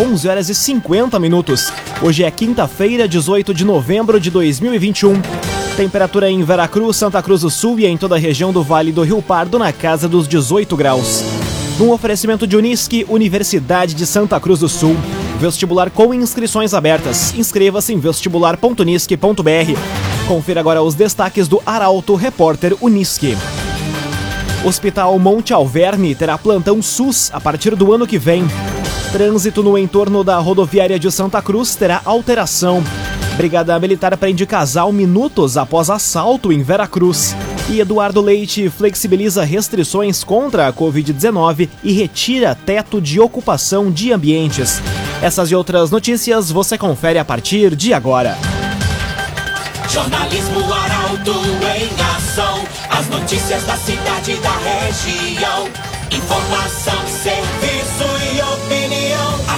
11 horas e 50 minutos. Hoje é quinta-feira, 18 de novembro de 2021. Temperatura em Veracruz, Santa Cruz do Sul e em toda a região do Vale do Rio Pardo na casa dos 18 graus. Um oferecimento de Unisque, Universidade de Santa Cruz do Sul. Vestibular com inscrições abertas. Inscreva-se em vestibular.unisque.br. Confira agora os destaques do Arauto Repórter Unisque. Hospital Monte Alverne terá plantão SUS a partir do ano que vem. Trânsito no entorno da rodoviária de Santa Cruz terá alteração. Brigada Militar prende casal minutos após assalto em Veracruz. E Eduardo Leite flexibiliza restrições contra a Covid-19 e retira teto de ocupação de ambientes. Essas e outras notícias você confere a partir de agora. Jornalismo Arauto em ação. As notícias da cidade e da região. Informação, serviço e opinião.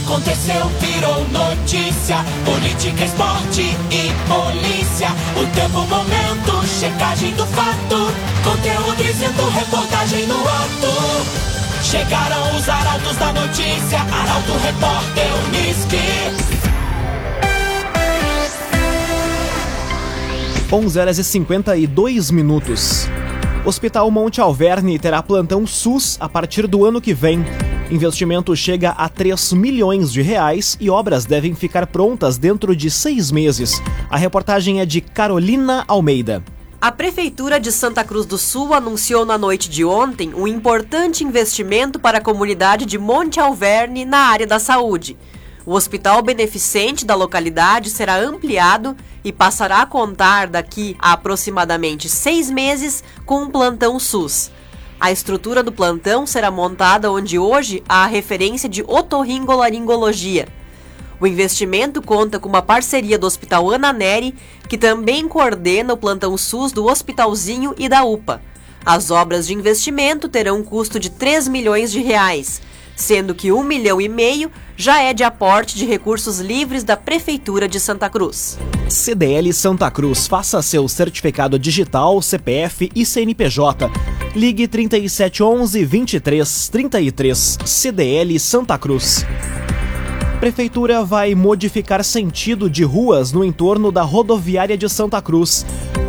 Aconteceu, virou notícia. Política, esporte e polícia. O tempo, momento, checagem do fato. Conteúdo dizendo, reportagem no ato. Chegaram os arautos da notícia. Arauto, repórter, Unisque. 11 horas e 52 minutos. Hospital Monte Alverne terá plantão SUS a partir do ano que vem. Investimento chega a 3 milhões de reais e obras devem ficar prontas dentro de seis meses. A reportagem é de Carolina Almeida. A Prefeitura de Santa Cruz do Sul anunciou na noite de ontem um importante investimento para a comunidade de Monte Alverne na área da saúde. O hospital beneficente da localidade será ampliado e passará a contar daqui a aproximadamente seis meses com um plantão SUS. A estrutura do plantão será montada onde hoje há a referência de otorringolaringologia. O investimento conta com uma parceria do Hospital Ana Neri, que também coordena o plantão SUS do Hospitalzinho e da UPA. As obras de investimento terão um custo de 3 milhões de reais sendo que um milhão e meio já é de aporte de recursos livres da Prefeitura de Santa Cruz. CDL Santa Cruz, faça seu certificado digital, CPF e CNPJ. Ligue 3711 2333 CDL Santa Cruz. Prefeitura vai modificar sentido de ruas no entorno da rodoviária de Santa Cruz.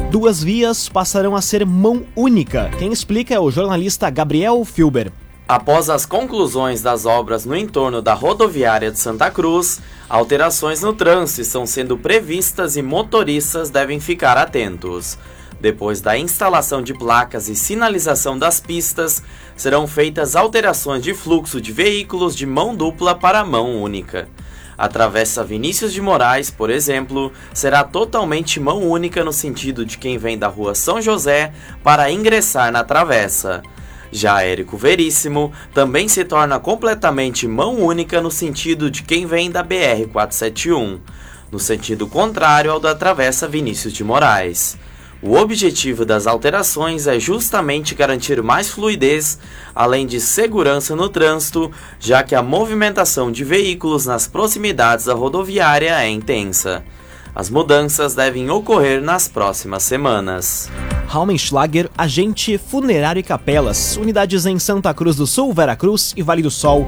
Duas vias passarão a ser mão única. Quem explica é o jornalista Gabriel Filber. Após as conclusões das obras no entorno da rodoviária de Santa Cruz, alterações no trânsito estão sendo previstas e motoristas devem ficar atentos. Depois da instalação de placas e sinalização das pistas, serão feitas alterações de fluxo de veículos de mão dupla para mão única. A travessa Vinícius de Moraes, por exemplo, será totalmente mão única no sentido de quem vem da rua São José para ingressar na travessa. Já Érico Veríssimo também se torna completamente mão única no sentido de quem vem da BR-471, no sentido contrário ao da Travessa Vinícius de Moraes. O objetivo das alterações é justamente garantir mais fluidez, além de segurança no trânsito, já que a movimentação de veículos nas proximidades da rodoviária é intensa. As mudanças devem ocorrer nas próximas semanas. Raumenschlager, agente funerário e capelas, unidades em Santa Cruz do Sul, Veracruz e Vale do Sol.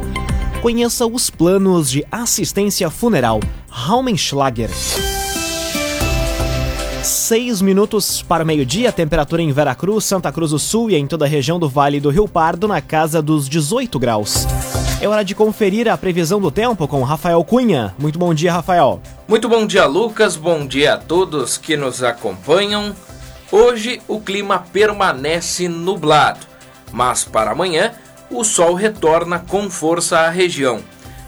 Conheça os planos de assistência funeral. Raumenschlager. Seis minutos para meio-dia, temperatura em Veracruz, Santa Cruz do Sul e em toda a região do Vale do Rio Pardo na casa dos 18 graus. É hora de conferir a previsão do tempo com Rafael Cunha. Muito bom dia, Rafael. Muito bom dia, Lucas. Bom dia a todos que nos acompanham. Hoje o clima permanece nublado, mas para amanhã o sol retorna com força à região.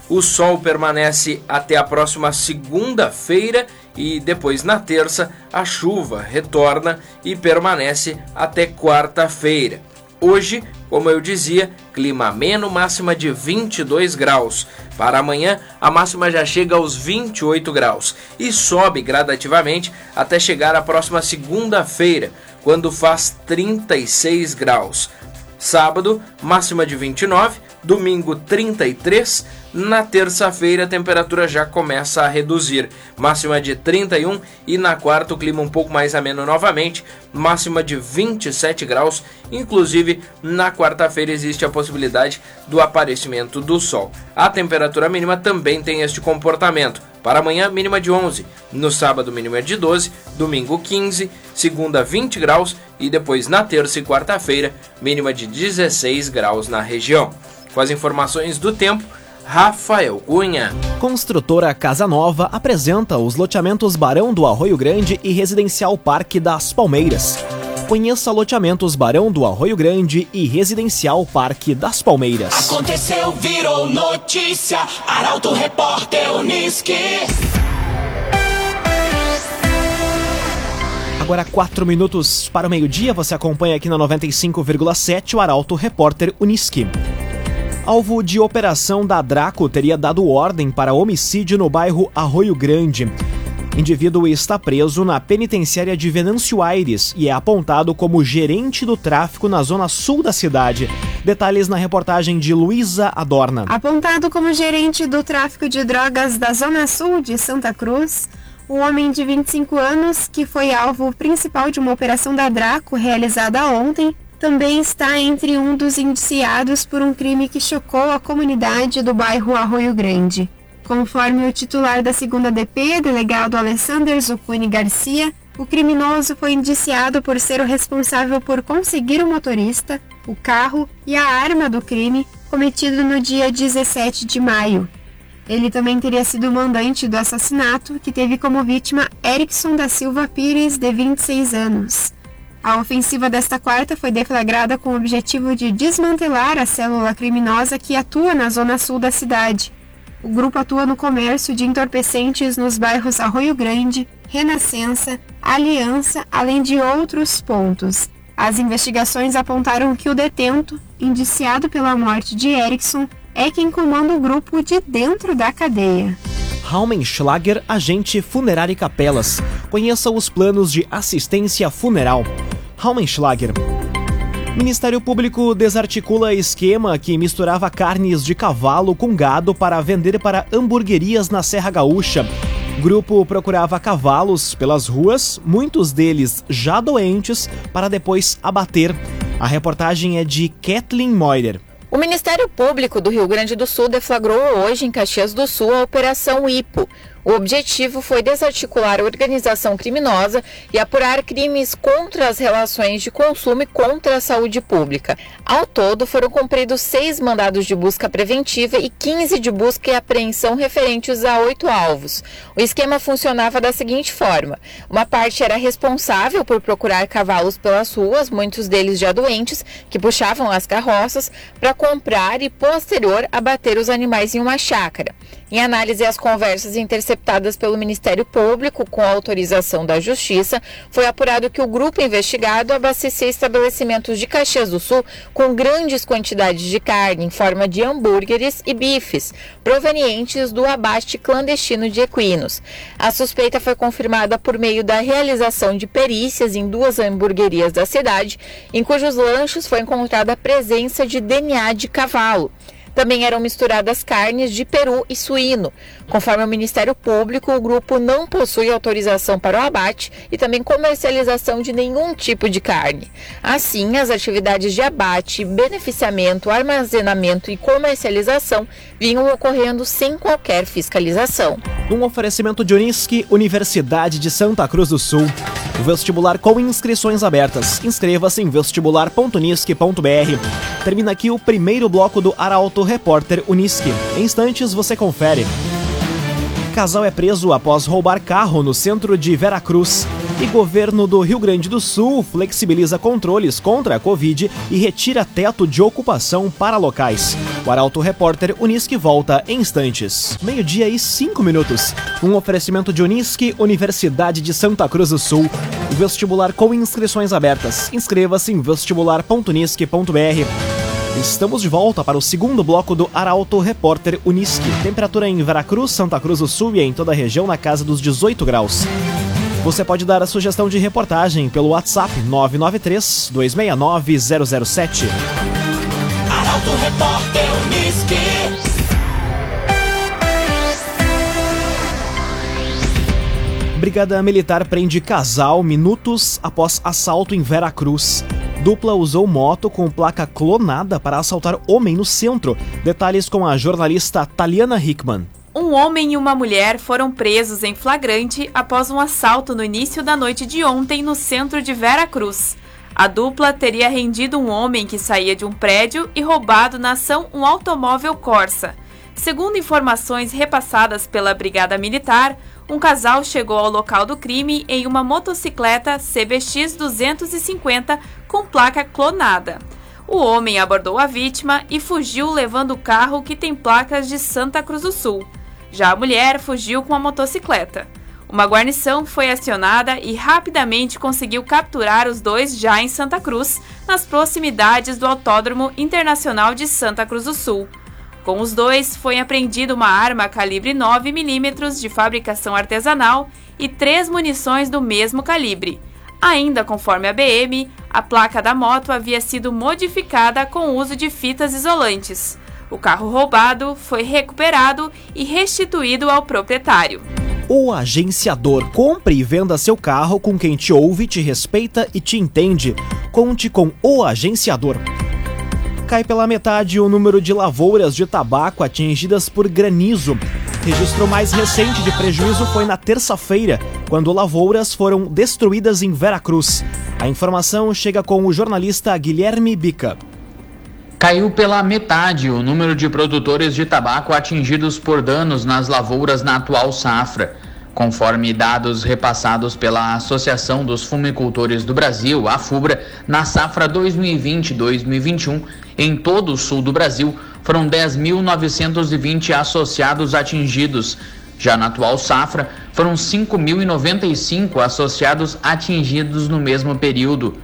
O sol permanece até a próxima segunda-feira e depois na terça a chuva retorna e permanece até quarta-feira. Hoje, como eu dizia, clima ameno, máxima de 22 graus. Para amanhã, a máxima já chega aos 28 graus e sobe gradativamente até chegar à próxima segunda-feira, quando faz 36 graus. Sábado, máxima de 29, domingo 33, na terça-feira a temperatura já começa a reduzir, máxima de 31 e na quarta o clima um pouco mais ameno novamente, máxima de 27 graus, inclusive na quarta-feira existe a possibilidade do aparecimento do sol. A temperatura mínima também tem este comportamento. Para amanhã, mínima de 11. No sábado, mínima de 12. Domingo, 15. Segunda, 20 graus. E depois, na terça e quarta-feira, mínima de 16 graus na região. Com as informações do tempo, Rafael Cunha. Construtora Casa Nova apresenta os loteamentos Barão do Arroio Grande e Residencial Parque das Palmeiras. Conheça loteamentos Barão do Arroio Grande e Residencial Parque das Palmeiras. Aconteceu, virou notícia. Arauto Repórter Uniski. Agora, quatro minutos para o meio-dia, você acompanha aqui na 95,7 o Arauto Repórter Uniski. Alvo de operação da Draco teria dado ordem para homicídio no bairro Arroio Grande. Indivíduo está preso na penitenciária de Venâncio Aires e é apontado como gerente do tráfico na zona sul da cidade. Detalhes na reportagem de Luísa Adorna. Apontado como gerente do tráfico de drogas da zona sul de Santa Cruz, o homem de 25 anos, que foi alvo principal de uma operação da Draco realizada ontem, também está entre um dos indiciados por um crime que chocou a comunidade do bairro Arroio Grande. Conforme o titular da segunda DP, delegado Alessander Zucuni Garcia, o criminoso foi indiciado por ser o responsável por conseguir o motorista, o carro e a arma do crime cometido no dia 17 de maio. Ele também teria sido o mandante do assassinato, que teve como vítima Erickson da Silva Pires, de 26 anos. A ofensiva desta quarta foi deflagrada com o objetivo de desmantelar a célula criminosa que atua na zona sul da cidade. O grupo atua no comércio de entorpecentes nos bairros Arroio Grande, Renascença, Aliança, além de outros pontos. As investigações apontaram que o detento, indiciado pela morte de Erickson, é quem comanda o grupo de dentro da cadeia. Raumenschlager, agente funerário e capelas. Conheça os planos de assistência funeral. Raumenschlager. Ministério Público desarticula esquema que misturava carnes de cavalo com gado para vender para hamburguerias na Serra Gaúcha. Grupo procurava cavalos pelas ruas, muitos deles já doentes, para depois abater. A reportagem é de Kathleen Moider. O Ministério Público do Rio Grande do Sul deflagrou hoje em Caxias do Sul a Operação IPO. O objetivo foi desarticular a organização criminosa e apurar crimes contra as relações de consumo e contra a saúde pública. Ao todo, foram cumpridos seis mandados de busca preventiva e 15 de busca e apreensão referentes a oito alvos. O esquema funcionava da seguinte forma: uma parte era responsável por procurar cavalos pelas ruas, muitos deles já doentes, que puxavam as carroças, para comprar e, posterior, abater os animais em uma chácara. Em análise às conversas interceptadas pelo Ministério Público com autorização da Justiça, foi apurado que o grupo investigado abastecia estabelecimentos de Caxias do Sul com grandes quantidades de carne em forma de hambúrgueres e bifes, provenientes do abaste clandestino de equinos. A suspeita foi confirmada por meio da realização de perícias em duas hamburguerias da cidade, em cujos lanches foi encontrada a presença de DNA de cavalo. Também eram misturadas carnes de peru e suíno. Conforme o Ministério Público, o grupo não possui autorização para o abate e também comercialização de nenhum tipo de carne. Assim, as atividades de abate, beneficiamento, armazenamento e comercialização vinham ocorrendo sem qualquer fiscalização. Um oferecimento de Unisque, Universidade de Santa Cruz do Sul. Vestibular com inscrições abertas. Inscreva-se em vestibular.unisque.br. Termina aqui o primeiro bloco do Arauto Repórter Unisque. Em instantes você confere. Casal é preso após roubar carro no centro de Veracruz. E governo do Rio Grande do Sul flexibiliza controles contra a Covid e retira teto de ocupação para locais. O Arauto Repórter Unisque volta em instantes. Meio-dia e cinco minutos. Um oferecimento de Unisque, Universidade de Santa Cruz do Sul. Vestibular com inscrições abertas. Inscreva-se em vestibular.unisque.br. Estamos de volta para o segundo bloco do Arauto Repórter Unisque. Temperatura em Veracruz, Santa Cruz do Sul e em toda a região na casa dos 18 graus. Você pode dar a sugestão de reportagem pelo WhatsApp 993 269 007. Arauto Arauto Repórter Uniski. Brigada Militar prende casal minutos após assalto em Veracruz. Dupla usou moto com placa clonada para assaltar homem no centro. Detalhes com a jornalista Taliana Hickman. Um homem e uma mulher foram presos em flagrante após um assalto no início da noite de ontem no centro de Veracruz. A dupla teria rendido um homem que saía de um prédio e roubado na ação um automóvel Corsa. Segundo informações repassadas pela Brigada Militar, um casal chegou ao local do crime em uma motocicleta CBX 250 com placa clonada. O homem abordou a vítima e fugiu levando o carro que tem placas de Santa Cruz do Sul. Já a mulher fugiu com a motocicleta. Uma guarnição foi acionada e rapidamente conseguiu capturar os dois já em Santa Cruz, nas proximidades do Autódromo Internacional de Santa Cruz do Sul. Com os dois, foi apreendida uma arma calibre 9mm de fabricação artesanal e três munições do mesmo calibre. Ainda conforme a BM, a placa da moto havia sido modificada com o uso de fitas isolantes. O carro roubado foi recuperado e restituído ao proprietário. O agenciador. Compre e venda seu carro com quem te ouve, te respeita e te entende. Conte com o agenciador cai pela metade o número de lavouras de tabaco atingidas por granizo. Registro mais recente de prejuízo foi na terça-feira, quando lavouras foram destruídas em Veracruz. A informação chega com o jornalista Guilherme Bica. Caiu pela metade o número de produtores de tabaco atingidos por danos nas lavouras na atual safra. Conforme dados repassados pela Associação dos Fumicultores do Brasil, a FUBRA, na safra 2020-2021, em todo o sul do Brasil, foram 10.920 associados atingidos. Já na atual safra, foram 5.095 associados atingidos no mesmo período.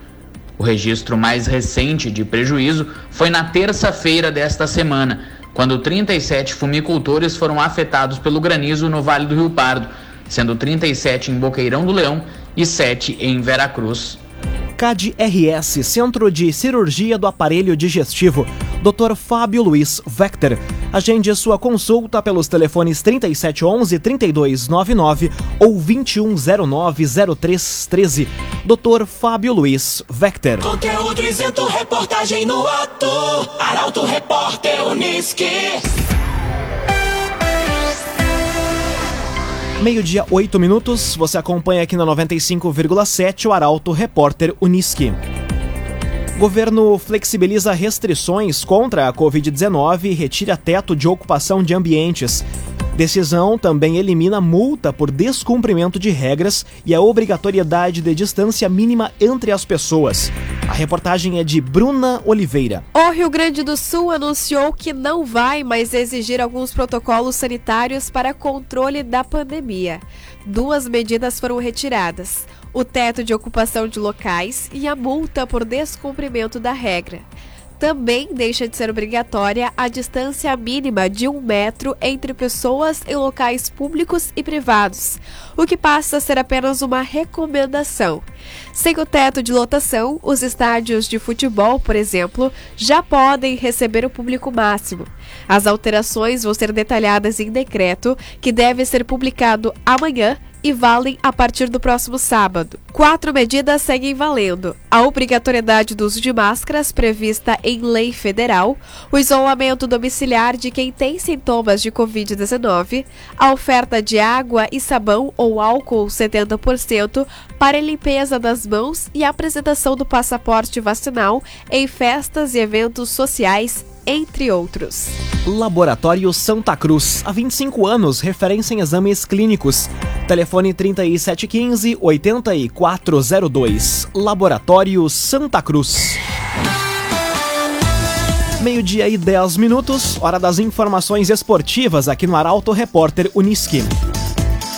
O registro mais recente de prejuízo foi na terça-feira desta semana, quando 37 fumicultores foram afetados pelo granizo no Vale do Rio Pardo sendo 37 em Boqueirão do Leão e 7 em Veracruz. CAD-RS, Centro de Cirurgia do Aparelho Digestivo, Dr. Fábio Luiz Vector. Agende sua consulta pelos telefones 3711-3299 ou 2109-0313. Dr. Fábio Luiz Vector. Conteúdo isento, reportagem no ato. Arauto Repórter Uniski. Meio-dia, 8 minutos. Você acompanha aqui na 95,7 o Arauto Repórter Uniski. Governo flexibiliza restrições contra a Covid-19 e retira teto de ocupação de ambientes. Decisão também elimina multa por descumprimento de regras e a obrigatoriedade de distância mínima entre as pessoas. A reportagem é de Bruna Oliveira. O Rio Grande do Sul anunciou que não vai mais exigir alguns protocolos sanitários para controle da pandemia. Duas medidas foram retiradas: o teto de ocupação de locais e a multa por descumprimento da regra também deixa de ser obrigatória a distância mínima de um metro entre pessoas em locais públicos e privados, o que passa a ser apenas uma recomendação. Sem o teto de lotação, os estádios de futebol, por exemplo, já podem receber o público máximo. As alterações vão ser detalhadas em decreto, que deve ser publicado amanhã e valem a partir do próximo sábado. Quatro medidas seguem valendo: a obrigatoriedade do uso de máscaras prevista em lei federal, o isolamento domiciliar de quem tem sintomas de Covid-19, a oferta de água e sabão ou álcool 70% para limpeza das mãos e a apresentação do passaporte vacinal em festas e eventos sociais entre outros. Laboratório Santa Cruz, há 25 anos, referência em exames clínicos. Telefone 3715 8402. Laboratório Santa Cruz. Meio-dia e 10 minutos, hora das informações esportivas aqui no Arauto Repórter Uniski.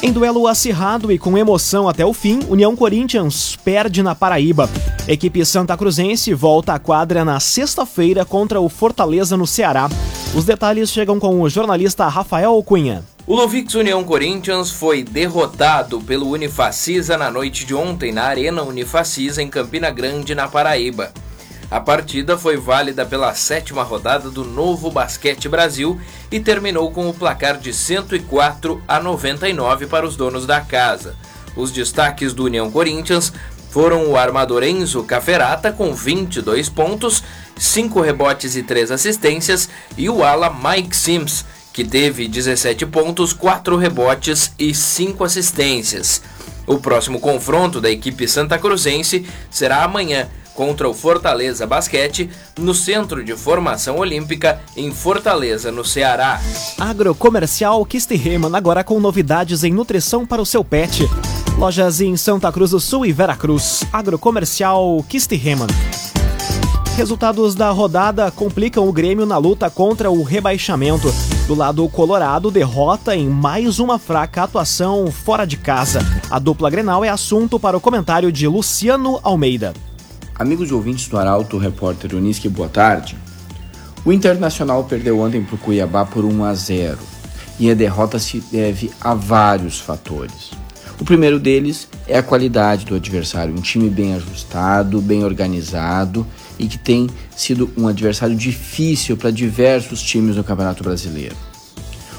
Em duelo acirrado e com emoção até o fim, União Corinthians perde na Paraíba. Equipe Santa Cruzense volta à quadra na sexta-feira contra o Fortaleza no Ceará. Os detalhes chegam com o jornalista Rafael Cunha. O Lovix União Corinthians foi derrotado pelo Unifacisa na noite de ontem na Arena Unifacisa em Campina Grande, na Paraíba. A partida foi válida pela sétima rodada do Novo Basquete Brasil e terminou com o placar de 104 a 99 para os donos da casa. Os destaques do União Corinthians foram o armador Enzo Caferata com 22 pontos, 5 rebotes e 3 assistências, e o ala Mike Sims, que teve 17 pontos, 4 rebotes e 5 assistências. O próximo confronto da equipe santa cruzense será amanhã contra o Fortaleza Basquete no Centro de Formação Olímpica em Fortaleza, no Ceará. Agrocomercial Kistiheman agora com novidades em nutrição para o seu pet. Lojas em Santa Cruz do Sul e Veracruz. Agrocomercial Kistiheman. Resultados da rodada complicam o Grêmio na luta contra o rebaixamento. Do lado colorado, derrota em mais uma fraca atuação fora de casa. A dupla Grenal é assunto para o comentário de Luciano Almeida. Amigos e ouvintes do Arauto, repórter Uniski, boa tarde. O Internacional perdeu ontem para o Cuiabá por 1 a 0 e a derrota se deve a vários fatores. O primeiro deles é a qualidade do adversário, um time bem ajustado, bem organizado e que tem sido um adversário difícil para diversos times no Campeonato Brasileiro.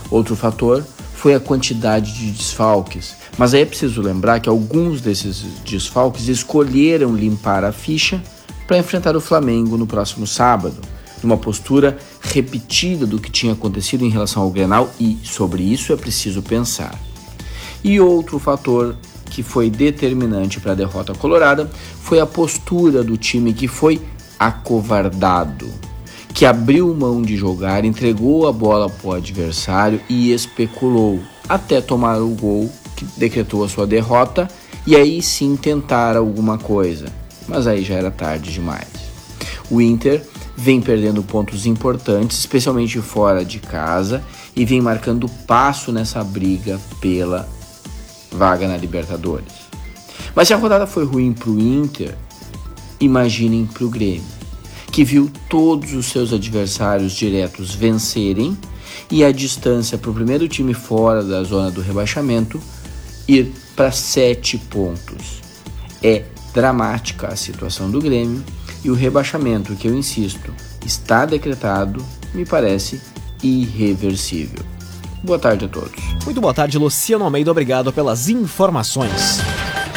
Outro fator foi a quantidade de desfalques, mas aí é preciso lembrar que alguns desses desfalques escolheram limpar a ficha para enfrentar o Flamengo no próximo sábado, numa postura repetida do que tinha acontecido em relação ao Grenal e sobre isso é preciso pensar. E outro fator que foi determinante para a derrota colorada foi a postura do time que foi acovardado, que abriu mão de jogar, entregou a bola para o adversário e especulou até tomar o gol que decretou a sua derrota e aí sim tentar alguma coisa. Mas aí já era tarde demais. O Inter vem perdendo pontos importantes, especialmente fora de casa, e vem marcando passo nessa briga pela vaga na Libertadores. Mas se a rodada foi ruim para o Inter, imaginem para o Grêmio, que viu todos os seus adversários diretos vencerem e a distância para o primeiro time fora da zona do rebaixamento ir para sete pontos. É dramática a situação do Grêmio e o rebaixamento, que eu insisto, está decretado, me parece irreversível. Boa tarde a todos. Muito boa tarde, Luciano Almeida. Obrigado pelas informações.